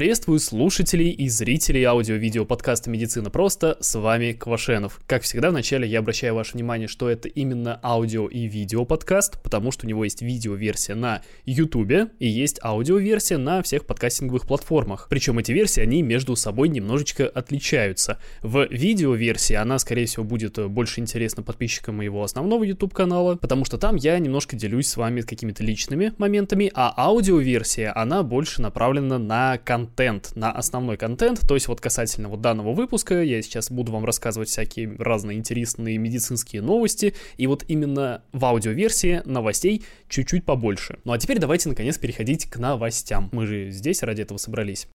приветствую слушателей и зрителей аудио-видео подкаста «Медицина просто». С вами Квашенов. Как всегда, вначале я обращаю ваше внимание, что это именно аудио и видео подкаст, потому что у него есть видео-версия на YouTube и есть аудио-версия на всех подкастинговых платформах. Причем эти версии, они между собой немножечко отличаются. В видео-версии она, скорее всего, будет больше интересна подписчикам моего основного YouTube-канала, потому что там я немножко делюсь с вами какими-то личными моментами, а аудио-версия, она больше направлена на контент, на основной контент, то есть вот касательно вот данного выпуска, я сейчас буду вам рассказывать всякие разные интересные медицинские новости, и вот именно в аудиоверсии новостей чуть-чуть побольше. Ну а теперь давайте наконец переходить к новостям. Мы же здесь ради этого собрались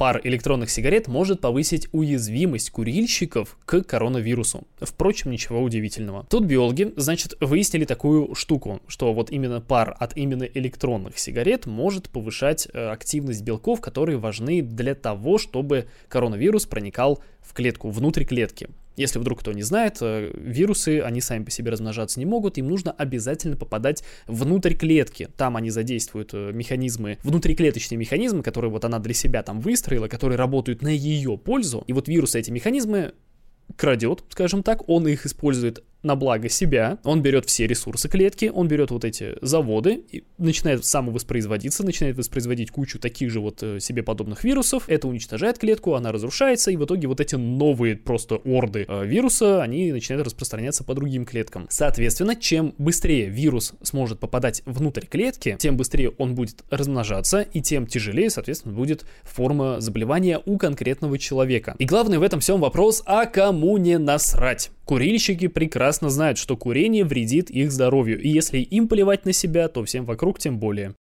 пар электронных сигарет может повысить уязвимость курильщиков к коронавирусу. Впрочем, ничего удивительного. Тут биологи, значит, выяснили такую штуку, что вот именно пар от именно электронных сигарет может повышать э, активность белков, которые важны для того, чтобы коронавирус проникал в клетку, внутрь клетки. Если вдруг кто не знает, э, вирусы, они сами по себе размножаться не могут, им нужно обязательно попадать внутрь клетки. Там они задействуют э, механизмы, внутриклеточные механизмы, которые вот она для себя там выстроила, которые работают на ее пользу. И вот вирусы эти механизмы крадет, скажем так, он их использует на благо себя, он берет все ресурсы клетки, он берет вот эти заводы и начинает самовоспроизводиться, начинает воспроизводить кучу таких же вот э, себе подобных вирусов, это уничтожает клетку, она разрушается, и в итоге вот эти новые просто орды э, вируса, они начинают распространяться по другим клеткам. Соответственно, чем быстрее вирус сможет попадать внутрь клетки, тем быстрее он будет размножаться, и тем тяжелее, соответственно, будет форма заболевания у конкретного человека. И главный в этом всем вопрос, а кому не насрать? Курильщики прекрасно знают, что курение вредит их здоровью, и если им плевать на себя, то всем вокруг тем более.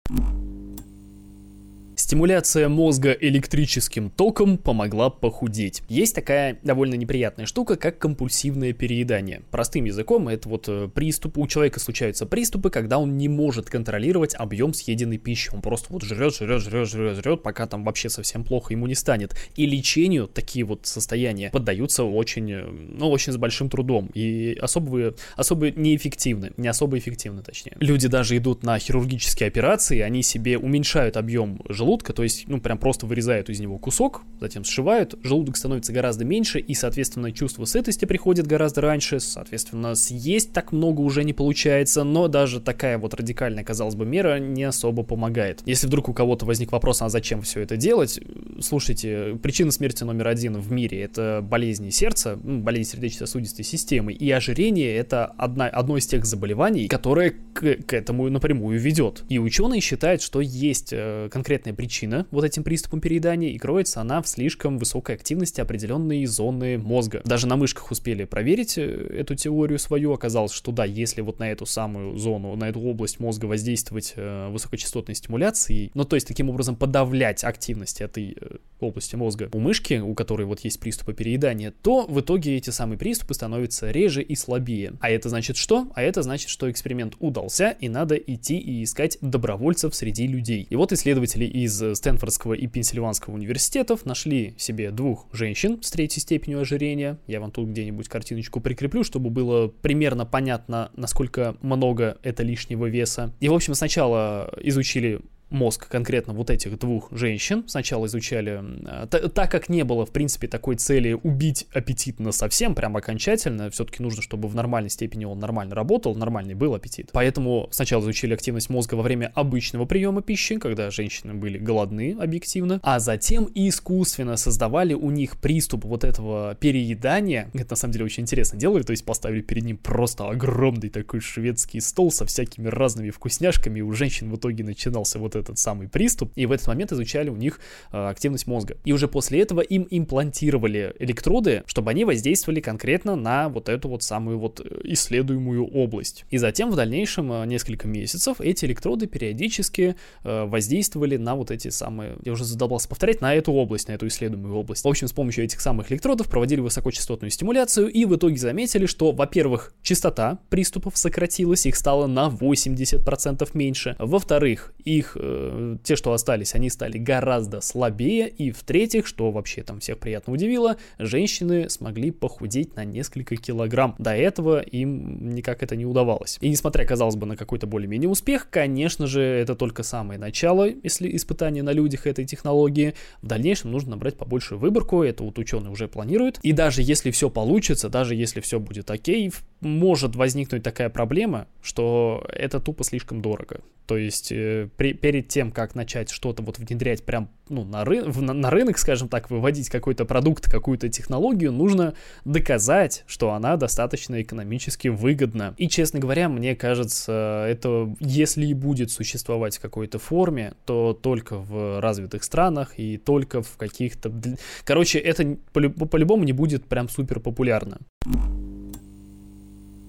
Стимуляция мозга электрическим током помогла похудеть. Есть такая довольно неприятная штука, как компульсивное переедание. Простым языком, это вот э, приступ, у человека случаются приступы, когда он не может контролировать объем съеденной пищи. Он просто вот жрет, жрет, жрет, жрет, жрет, пока там вообще совсем плохо ему не станет. И лечению такие вот состояния поддаются очень, э, ну, очень с большим трудом. И особо, особо неэффективны, не особо эффективны, точнее. Люди даже идут на хирургические операции, они себе уменьшают объем желудка, желудка, то есть, ну, прям просто вырезают из него кусок, затем сшивают, желудок становится гораздо меньше, и, соответственно, чувство сытости приходит гораздо раньше, соответственно, съесть так много уже не получается, но даже такая вот радикальная, казалось бы, мера не особо помогает. Если вдруг у кого-то возник вопрос, а зачем все это делать, слушайте, причина смерти номер один в мире — это болезни сердца, ну, болезнь сердечно-сосудистой системы, и ожирение — это одна, одно из тех заболеваний, которое к, к этому напрямую ведет. И ученые считают, что есть э, конкретная причина вот этим приступом переедания, и кроется она в слишком высокой активности определенной зоны мозга. Даже на мышках успели проверить э, эту теорию свою, оказалось, что да, если вот на эту самую зону, на эту область мозга воздействовать э, высокочастотной стимуляцией, ну то есть таким образом подавлять активность этой э, области мозга у мышки, у которой вот есть приступы переедания, то в итоге эти самые приступы становятся реже и слабее. А это значит что? А это значит, что эксперимент удался, и надо идти и искать добровольцев среди людей. И вот исследователи из из Стэнфордского и Пенсильванского университетов нашли себе двух женщин с третьей степенью ожирения. Я вам тут где-нибудь картиночку прикреплю, чтобы было примерно понятно, насколько много это лишнего веса. И, в общем, сначала изучили мозг конкретно вот этих двух женщин. Сначала изучали, так как не было, в принципе, такой цели убить аппетитно совсем, прям окончательно, все-таки нужно, чтобы в нормальной степени он нормально работал, нормальный был аппетит. Поэтому сначала изучили активность мозга во время обычного приема пищи, когда женщины были голодны объективно, а затем искусственно создавали у них приступ вот этого переедания. Это на самом деле очень интересно делали, то есть поставили перед ним просто огромный такой шведский стол со всякими разными вкусняшками, и у женщин в итоге начинался вот этот самый приступ, и в этот момент изучали у них э, активность мозга. И уже после этого им имплантировали электроды, чтобы они воздействовали конкретно на вот эту вот самую вот э, исследуемую область. И затем в дальнейшем э, несколько месяцев эти электроды периодически э, воздействовали на вот эти самые, я уже задолбался повторять, на эту область, на эту исследуемую область. В общем, с помощью этих самых электродов проводили высокочастотную стимуляцию и в итоге заметили, что, во-первых, частота приступов сократилась, их стало на 80% меньше. Во-вторых, их э, те, что остались, они стали гораздо слабее, и в-третьих, что вообще там всех приятно удивило, женщины смогли похудеть на несколько килограмм. До этого им никак это не удавалось. И несмотря, казалось бы, на какой-то более-менее успех, конечно же, это только самое начало, если испытания на людях этой технологии. В дальнейшем нужно набрать побольше выборку, это вот ученые уже планируют. И даже если все получится, даже если все будет окей, может возникнуть такая проблема, что это тупо слишком дорого. То есть э, при, перед тем, как начать что-то вот внедрять прям ну, на, ры, на, на рынок, скажем так, выводить какой-то продукт, какую-то технологию, нужно доказать, что она достаточно экономически выгодна. И, честно говоря, мне кажется, это если и будет существовать в какой-то форме, то только в развитых странах и только в каких-то... Короче, это по-любому не будет прям супер популярно.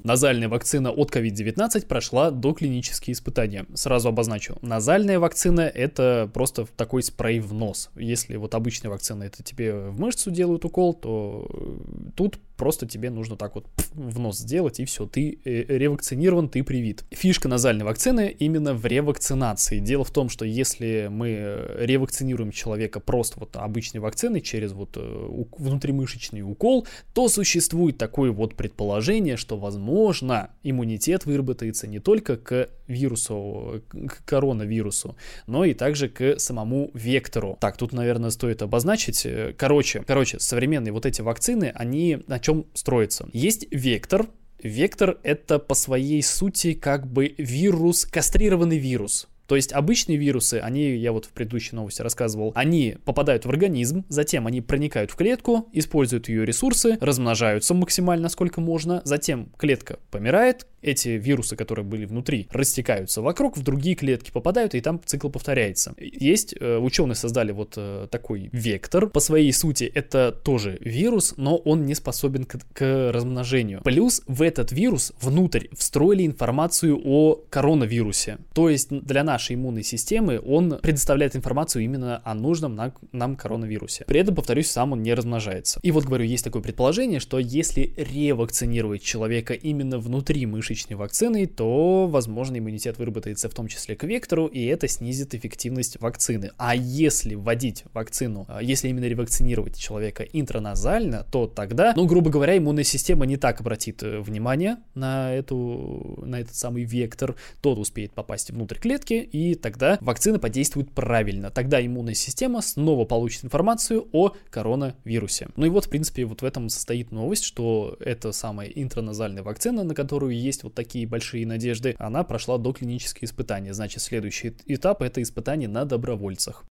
Назальная вакцина от COVID-19 прошла до клинические испытания. Сразу обозначу. Назальная вакцина это просто такой спрей в нос. Если вот обычная вакцина это тебе в мышцу делают укол, то тут просто тебе нужно так вот в нос сделать, и все, ты э, ревакцинирован, ты привит. Фишка назальной вакцины именно в ревакцинации. Дело в том, что если мы э, ревакцинируем человека просто вот обычной вакциной через вот э, внутримышечный укол, то существует такое вот предположение, что, возможно, иммунитет выработается не только к вирусу, к коронавирусу, но и также к самому вектору. Так, тут, наверное, стоит обозначить. Короче, короче, современные вот эти вакцины, они на чем строятся? Есть вектор, Вектор — это по своей сути как бы вирус, кастрированный вирус. То есть обычные вирусы, они, я вот в предыдущей новости рассказывал, они попадают в организм, затем они проникают в клетку, используют ее ресурсы, размножаются максимально, сколько можно, затем клетка помирает, эти вирусы, которые были внутри, растекаются вокруг, в другие клетки попадают, и там цикл повторяется. Есть, э, ученые создали вот э, такой вектор, по своей сути это тоже вирус, но он не способен к, к размножению. Плюс в этот вирус внутрь встроили информацию о коронавирусе. То есть для нашей иммунной системы, он предоставляет информацию именно о нужном нам, нам коронавирусе. При этом, повторюсь, сам он не размножается. И вот, говорю, есть такое предположение, что если ревакцинировать человека именно внутри мышечной вакцины, то, возможно, иммунитет выработается в том числе к вектору, и это снизит эффективность вакцины. А если вводить вакцину, а, если именно ревакцинировать человека интраназально, то тогда, ну, грубо говоря, иммунная система не так обратит э, внимание на, эту, на этот самый вектор, тот успеет попасть внутрь клетки, и тогда вакцина подействует правильно. Тогда иммунная система снова получит информацию о коронавирусе. Ну и вот, в принципе, вот в этом состоит новость, что эта самая интраназальная вакцина, на которую есть вот такие большие надежды, она прошла до клинические испытания. Значит, следующий этап — это испытание на добровольцах.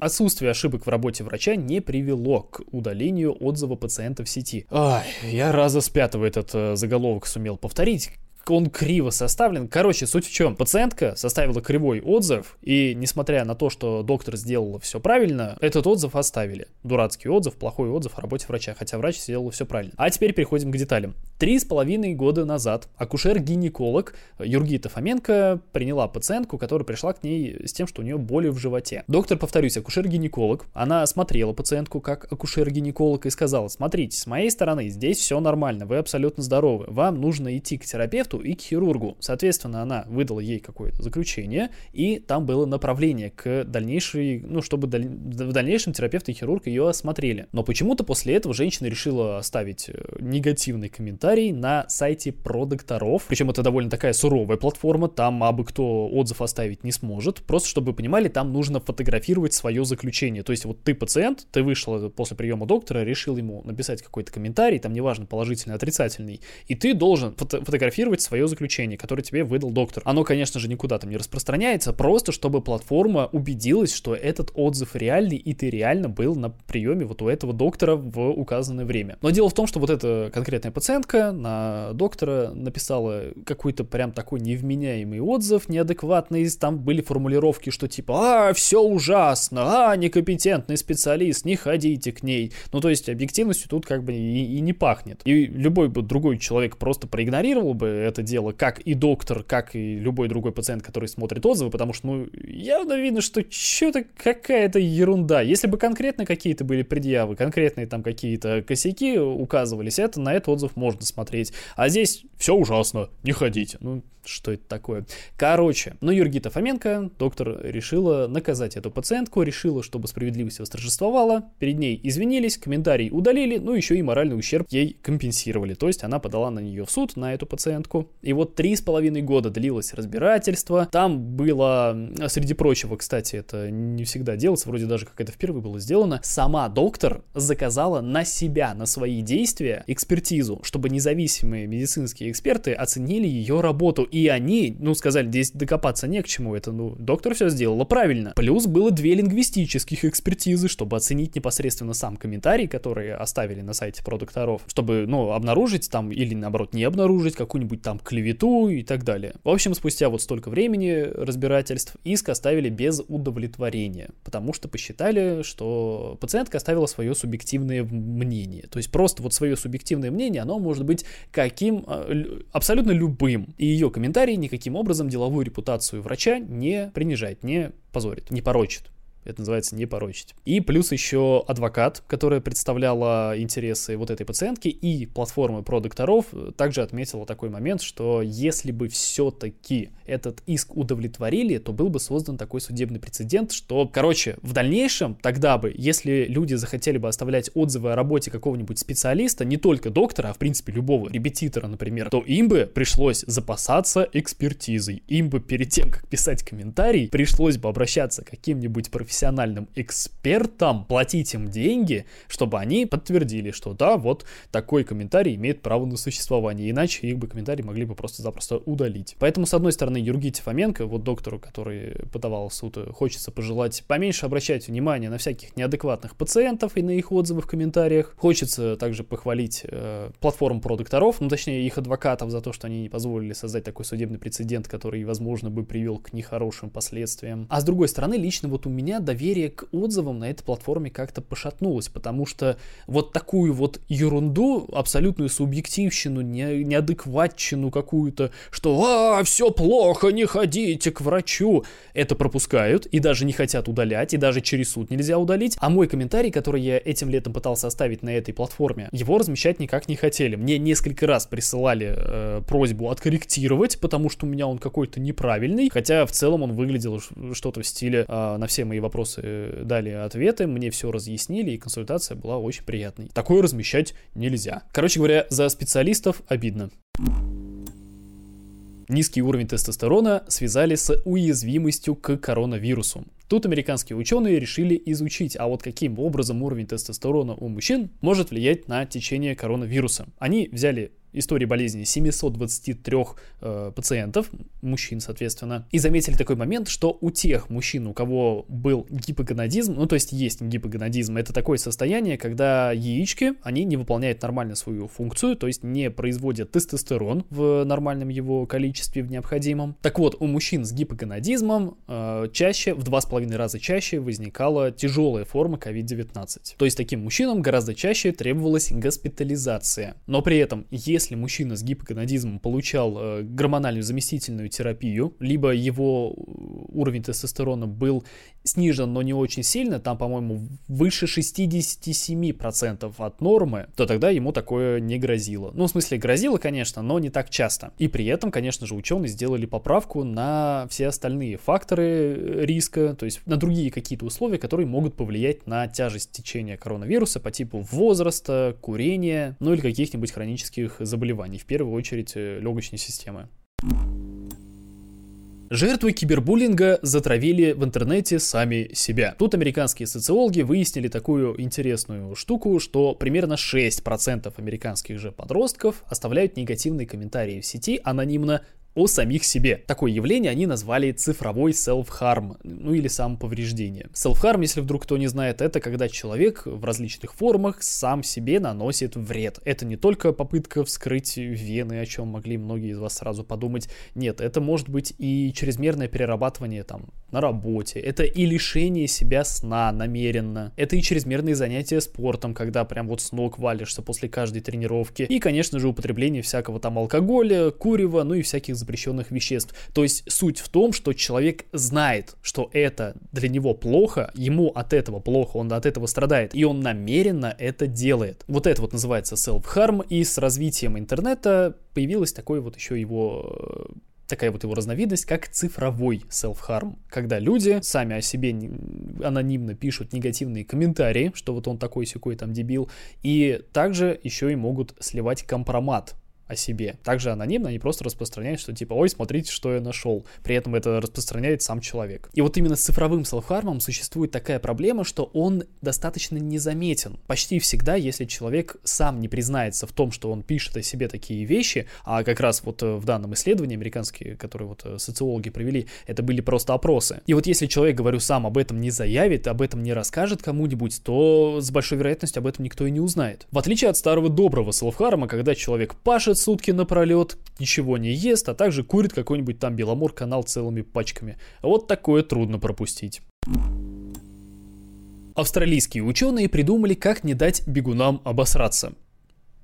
Отсутствие ошибок в работе врача не привело к удалению отзыва пациента в сети. Ай, я раза с пятого этот э, заголовок сумел повторить он криво составлен. Короче, суть в чем. Пациентка составила кривой отзыв, и несмотря на то, что доктор сделал все правильно, этот отзыв оставили. Дурацкий отзыв, плохой отзыв о работе врача, хотя врач сделал все правильно. А теперь переходим к деталям. Три с половиной года назад акушер-гинеколог Юргита Фоменко приняла пациентку, которая пришла к ней с тем, что у нее боли в животе. Доктор, повторюсь, акушер-гинеколог, она осмотрела пациентку как акушер-гинеколог и сказала, смотрите, с моей стороны здесь все нормально, вы абсолютно здоровы, вам нужно идти к терапевту терапевту и к хирургу. Соответственно, она выдала ей какое-то заключение, и там было направление к дальнейшей, ну, чтобы даль... в дальнейшем терапевт и хирург ее осмотрели. Но почему-то после этого женщина решила оставить э, негативный комментарий на сайте про докторов. Причем это довольно такая суровая платформа, там абы кто отзыв оставить не сможет. Просто чтобы вы понимали, там нужно фотографировать свое заключение. То есть вот ты пациент, ты вышел после приема доктора, решил ему написать какой-то комментарий, там неважно, положительный, отрицательный, и ты должен фото фотографировать свое заключение, которое тебе выдал доктор. Оно, конечно же, никуда там не распространяется, просто чтобы платформа убедилась, что этот отзыв реальный, и ты реально был на приеме вот у этого доктора в указанное время. Но дело в том, что вот эта конкретная пациентка на доктора написала какой-то прям такой невменяемый отзыв, неадекватный, там были формулировки, что типа, а, все ужасно, а, некомпетентный специалист, не ходите к ней. Ну, то есть объективностью тут как бы и, и не пахнет. И любой бы другой человек просто проигнорировал бы это дело, как и доктор, как и любой другой пациент, который смотрит отзывы, потому что, ну, явно видно, что что-то какая-то ерунда. Если бы конкретно какие-то были предъявы, конкретные там какие-то косяки указывались, это на этот отзыв можно смотреть. А здесь все ужасно, не ходите. Ну, что это такое. Короче, ну Юргита Фоменко, доктор, решила наказать эту пациентку, решила, чтобы справедливость восторжествовала, перед ней извинились, комментарий удалили, ну еще и моральный ущерб ей компенсировали. То есть она подала на нее в суд, на эту пациентку. И вот три с половиной года длилось разбирательство. Там было, среди прочего, кстати, это не всегда делается, вроде даже как это впервые было сделано, сама доктор заказала на себя, на свои действия экспертизу, чтобы независимые медицинские эксперты оценили ее работу и они, ну, сказали, здесь докопаться не к чему, это, ну, доктор все сделала правильно. Плюс было две лингвистических экспертизы, чтобы оценить непосредственно сам комментарий, который оставили на сайте про докторов, чтобы, ну, обнаружить там или, наоборот, не обнаружить какую-нибудь там клевету и так далее. В общем, спустя вот столько времени разбирательств иск оставили без удовлетворения, потому что посчитали, что пациентка оставила свое субъективное мнение. То есть просто вот свое субъективное мнение, оно может быть каким, а, абсолютно любым. И ее комментарий никаким образом деловую репутацию врача не принижает, не позорит, не порочит. Это называется не порочить. И плюс еще адвокат, которая представляла интересы вот этой пациентки, и платформы про докторов также отметила такой момент, что если бы все-таки этот иск удовлетворили, то был бы создан такой судебный прецедент, что, короче, в дальнейшем тогда бы, если люди захотели бы оставлять отзывы о работе какого-нибудь специалиста, не только доктора, а в принципе любого репетитора, например, то им бы пришлось запасаться экспертизой. Им бы перед тем, как писать комментарий, пришлось бы обращаться к каким-нибудь профессионалам профессиональным экспертам, платить им деньги, чтобы они подтвердили, что да, вот такой комментарий имеет право на существование, иначе их бы комментарии могли бы просто-запросто удалить. Поэтому, с одной стороны, Юргите Фоменко, вот доктору, который подавал суд, хочется пожелать поменьше обращать внимание на всяких неадекватных пациентов и на их отзывы в комментариях. Хочется также похвалить э, платформу про докторов, ну, точнее, их адвокатов за то, что они не позволили создать такой судебный прецедент, который, возможно, бы привел к нехорошим последствиям. А с другой стороны, лично вот у меня доверие к отзывам на этой платформе как-то пошатнулось, потому что вот такую вот ерунду, абсолютную субъективщину, не, неадекватчину какую-то, что «А, все плохо, не ходите к врачу», это пропускают и даже не хотят удалять, и даже через суд нельзя удалить. А мой комментарий, который я этим летом пытался оставить на этой платформе, его размещать никак не хотели. Мне несколько раз присылали э, просьбу откорректировать, потому что у меня он какой-то неправильный, хотя в целом он выглядел что-то в стиле э, на все мои вопросы э, дали ответы, мне все разъяснили, и консультация была очень приятной. Такое размещать нельзя. Короче говоря, за специалистов обидно. Низкий уровень тестостерона связали с уязвимостью к коронавирусу. Тут американские ученые решили изучить, а вот каким образом уровень тестостерона у мужчин может влиять на течение коронавируса. Они взяли истории болезни 723 э, пациентов, мужчин, соответственно, и заметили такой момент, что у тех мужчин, у кого был гипогонадизм, ну то есть есть гипогонадизм, это такое состояние, когда яички, они не выполняют нормально свою функцию, то есть не производят тестостерон в нормальном его количестве, в необходимом. Так вот, у мужчин с гипогонадизмом э, чаще, в 2,5 раза чаще возникала тяжелая форма COVID-19. То есть таким мужчинам гораздо чаще требовалась госпитализация. Но при этом, если если мужчина с гипогонадизмом получал э, гормональную заместительную терапию, либо его уровень тестостерона был снижен, но не очень сильно, там, по-моему, выше 67% от нормы, то тогда ему такое не грозило. Ну, в смысле, грозило, конечно, но не так часто. И при этом, конечно же, ученые сделали поправку на все остальные факторы э, риска, то есть на другие какие-то условия, которые могут повлиять на тяжесть течения коронавируса по типу возраста, курения, ну или каких-нибудь хронических заболеваний, в первую очередь э, легочной системы. Жертвы кибербуллинга затравили в интернете сами себя. Тут американские социологи выяснили такую интересную штуку, что примерно 6% американских же подростков оставляют негативные комментарии в сети анонимно о самих себе. Такое явление они назвали цифровой self-harm, ну или самоповреждение. Self-harm, если вдруг кто не знает, это когда человек в различных формах сам себе наносит вред. Это не только попытка вскрыть вены, о чем могли многие из вас сразу подумать. Нет, это может быть и чрезмерное перерабатывание там на работе, это и лишение себя сна намеренно, это и чрезмерные занятия спортом, когда прям вот с ног валишься после каждой тренировки, и, конечно же, употребление всякого там алкоголя, курева, ну и всяких запрещенных веществ. То есть суть в том, что человек знает, что это для него плохо, ему от этого плохо, он от этого страдает, и он намеренно это делает. Вот это вот называется self-harm, и с развитием интернета появилось такое вот еще его э, такая вот его разновидность, как цифровой self-harm, когда люди сами о себе анонимно пишут негативные комментарии, что вот он такой секой там дебил, и также еще и могут сливать компромат о себе. Также анонимно они просто распространяют, что типа, ой, смотрите, что я нашел. При этом это распространяет сам человек. И вот именно с цифровым селфхармом существует такая проблема, что он достаточно незаметен. Почти всегда, если человек сам не признается в том, что он пишет о себе такие вещи, а как раз вот э, в данном исследовании американские, которые вот э, социологи провели, это были просто опросы. И вот если человек, говорю, сам об этом не заявит, об этом не расскажет кому-нибудь, то с большой вероятностью об этом никто и не узнает. В отличие от старого доброго селфхарма, когда человек пашет, сутки напролет, ничего не ест, а также курит какой-нибудь там Беломор канал целыми пачками. Вот такое трудно пропустить. Австралийские ученые придумали, как не дать бегунам обосраться.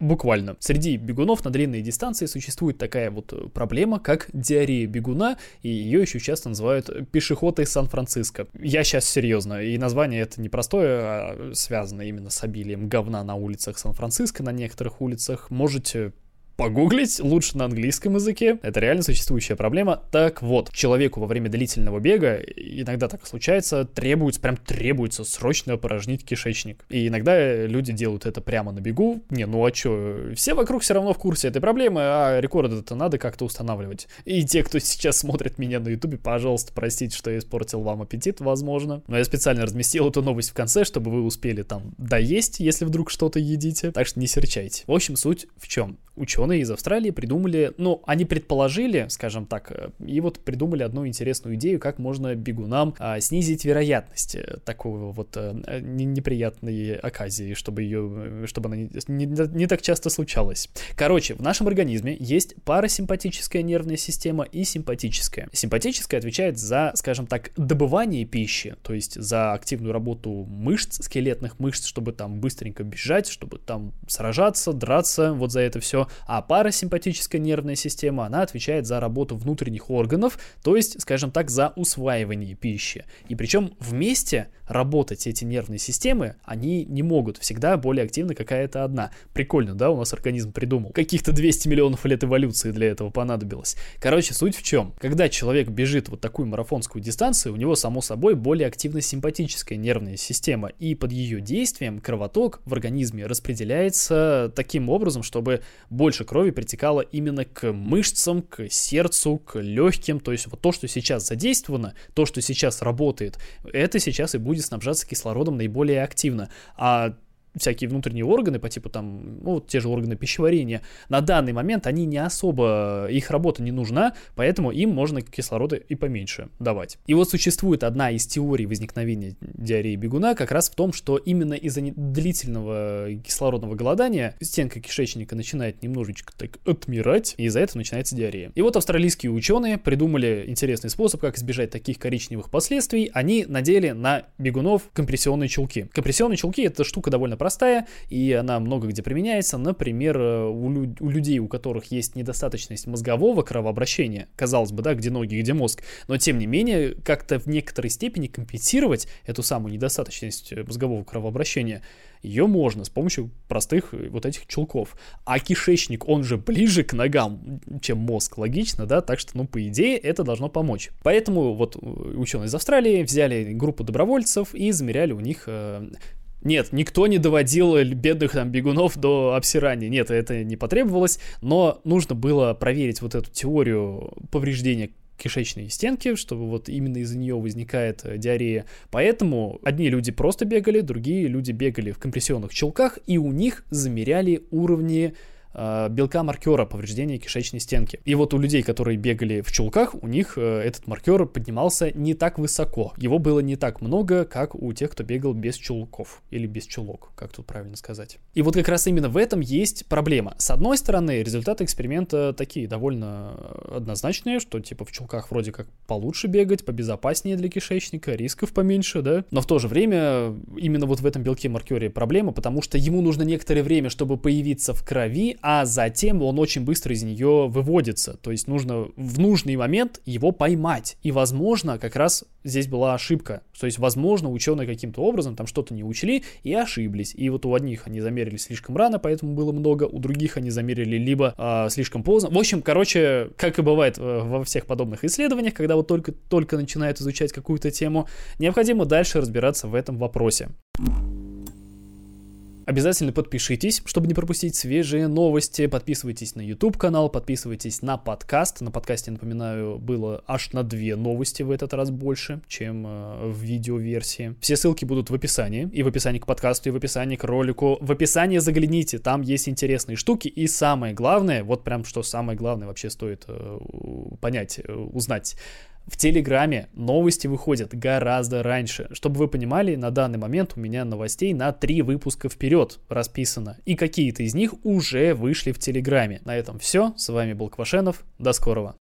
Буквально. Среди бегунов на длинные дистанции существует такая вот проблема, как диарея бегуна, и ее еще часто называют пешеходой Сан-Франциско. Я сейчас серьезно, и название это не простое, а связано именно с обилием говна на улицах Сан-Франциско, на некоторых улицах. Можете погуглить, лучше на английском языке. Это реально существующая проблема. Так вот, человеку во время длительного бега, иногда так случается, требуется, прям требуется срочно опорожнить кишечник. И иногда люди делают это прямо на бегу. Не, ну а чё, все вокруг все равно в курсе этой проблемы, а рекорд это надо как-то устанавливать. И те, кто сейчас смотрит меня на ютубе, пожалуйста, простите, что я испортил вам аппетит, возможно. Но я специально разместил эту новость в конце, чтобы вы успели там доесть, если вдруг что-то едите. Так что не серчайте. В общем, суть в чем? ученые из Австралии придумали, ну, они предположили, скажем так, э, и вот придумали одну интересную идею, как можно бегунам а, снизить вероятность э, такого вот а, неприятной оказии, чтобы ее, чтобы она не, не, не так часто случалась. Короче, в нашем организме есть парасимпатическая нервная система и симпатическая. Симпатическая отвечает за, скажем так, добывание пищи, то есть за активную работу мышц, скелетных мышц, чтобы там быстренько бежать, чтобы там сражаться, драться, вот за это все а парасимпатическая нервная система, она отвечает за работу внутренних органов, то есть, скажем так, за усваивание пищи. И причем вместе работать эти нервные системы, они не могут. Всегда более активна какая-то одна. Прикольно, да, у нас организм придумал. Каких-то 200 миллионов лет эволюции для этого понадобилось. Короче, суть в чем? Когда человек бежит вот такую марафонскую дистанцию, у него, само собой, более активна симпатическая нервная система, и под ее действием кровоток в организме распределяется таким образом, чтобы больше крови притекало именно к мышцам, к сердцу, к легким, то есть вот то, что сейчас задействовано, то, что сейчас работает, это сейчас и будет снабжаться кислородом наиболее активно. А всякие внутренние органы по типу там, ну, те же органы пищеварения, на данный момент они не особо, их работа не нужна, поэтому им можно кислорода и поменьше давать. И вот существует одна из теорий возникновения диареи бегуна как раз в том, что именно из-за длительного кислородного голодания стенка кишечника начинает немножечко так отмирать, и из-за этого начинается диарея. И вот австралийские ученые придумали интересный способ, как избежать таких коричневых последствий. Они надели на бегунов компрессионные чулки. Компрессионные чулки это штука довольно простая, и она много где применяется. Например, э, у, лю- у людей, у которых есть недостаточность мозгового кровообращения, казалось бы, да, где ноги, где мозг, но тем не менее, как-то в некоторой степени компенсировать эту самую недостаточность э, мозгового кровообращения ее можно с помощью простых э, вот этих чулков. А кишечник, он же ближе к ногам, чем мозг, логично, да, так что, ну, по идее, это должно помочь. Поэтому вот ученые из Австралии взяли группу добровольцев и замеряли у них нет, никто не доводил бедных там бегунов до обсирания. Нет, это не потребовалось, но нужно было проверить вот эту теорию повреждения кишечной стенки, чтобы вот именно из-за нее возникает э, диарея. Поэтому одни люди просто бегали, другие люди бегали в компрессионных чулках, и у них замеряли уровни белка маркера повреждения кишечной стенки. И вот у людей, которые бегали в чулках, у них э, этот маркер поднимался не так высоко. Его было не так много, как у тех, кто бегал без чулков. Или без чулок, как тут правильно сказать. И вот как раз именно в этом есть проблема. С одной стороны, результаты эксперимента такие довольно однозначные, что типа в чулках вроде как получше бегать, побезопаснее для кишечника, рисков поменьше, да. Но в то же время именно вот в этом белке маркере проблема, потому что ему нужно некоторое время, чтобы появиться в крови, а затем он очень быстро из нее выводится. То есть нужно в нужный момент его поймать. И, возможно, как раз здесь была ошибка. То есть, возможно, ученые каким-то образом там что-то не учли и ошиблись. И вот у одних они замерили слишком рано, поэтому было много, у других они замерили либо э, слишком поздно. В общем, короче, как и бывает э, во всех подобных исследованиях, когда вот только, только начинают изучать какую-то тему, необходимо дальше разбираться в этом вопросе. Обязательно подпишитесь, чтобы не пропустить свежие новости. Подписывайтесь на YouTube канал, подписывайтесь на подкаст. На подкасте, напоминаю, было аж на две новости в этот раз больше, чем э, в видеоверсии. Все ссылки будут в описании. И в описании к подкасту, и в описании к ролику. В описании загляните, там есть интересные штуки. И самое главное, вот прям что самое главное вообще стоит э, понять, э, узнать в Телеграме новости выходят гораздо раньше. Чтобы вы понимали, на данный момент у меня новостей на три выпуска вперед расписано. И какие-то из них уже вышли в Телеграме. На этом все. С вами был Квашенов. До скорого.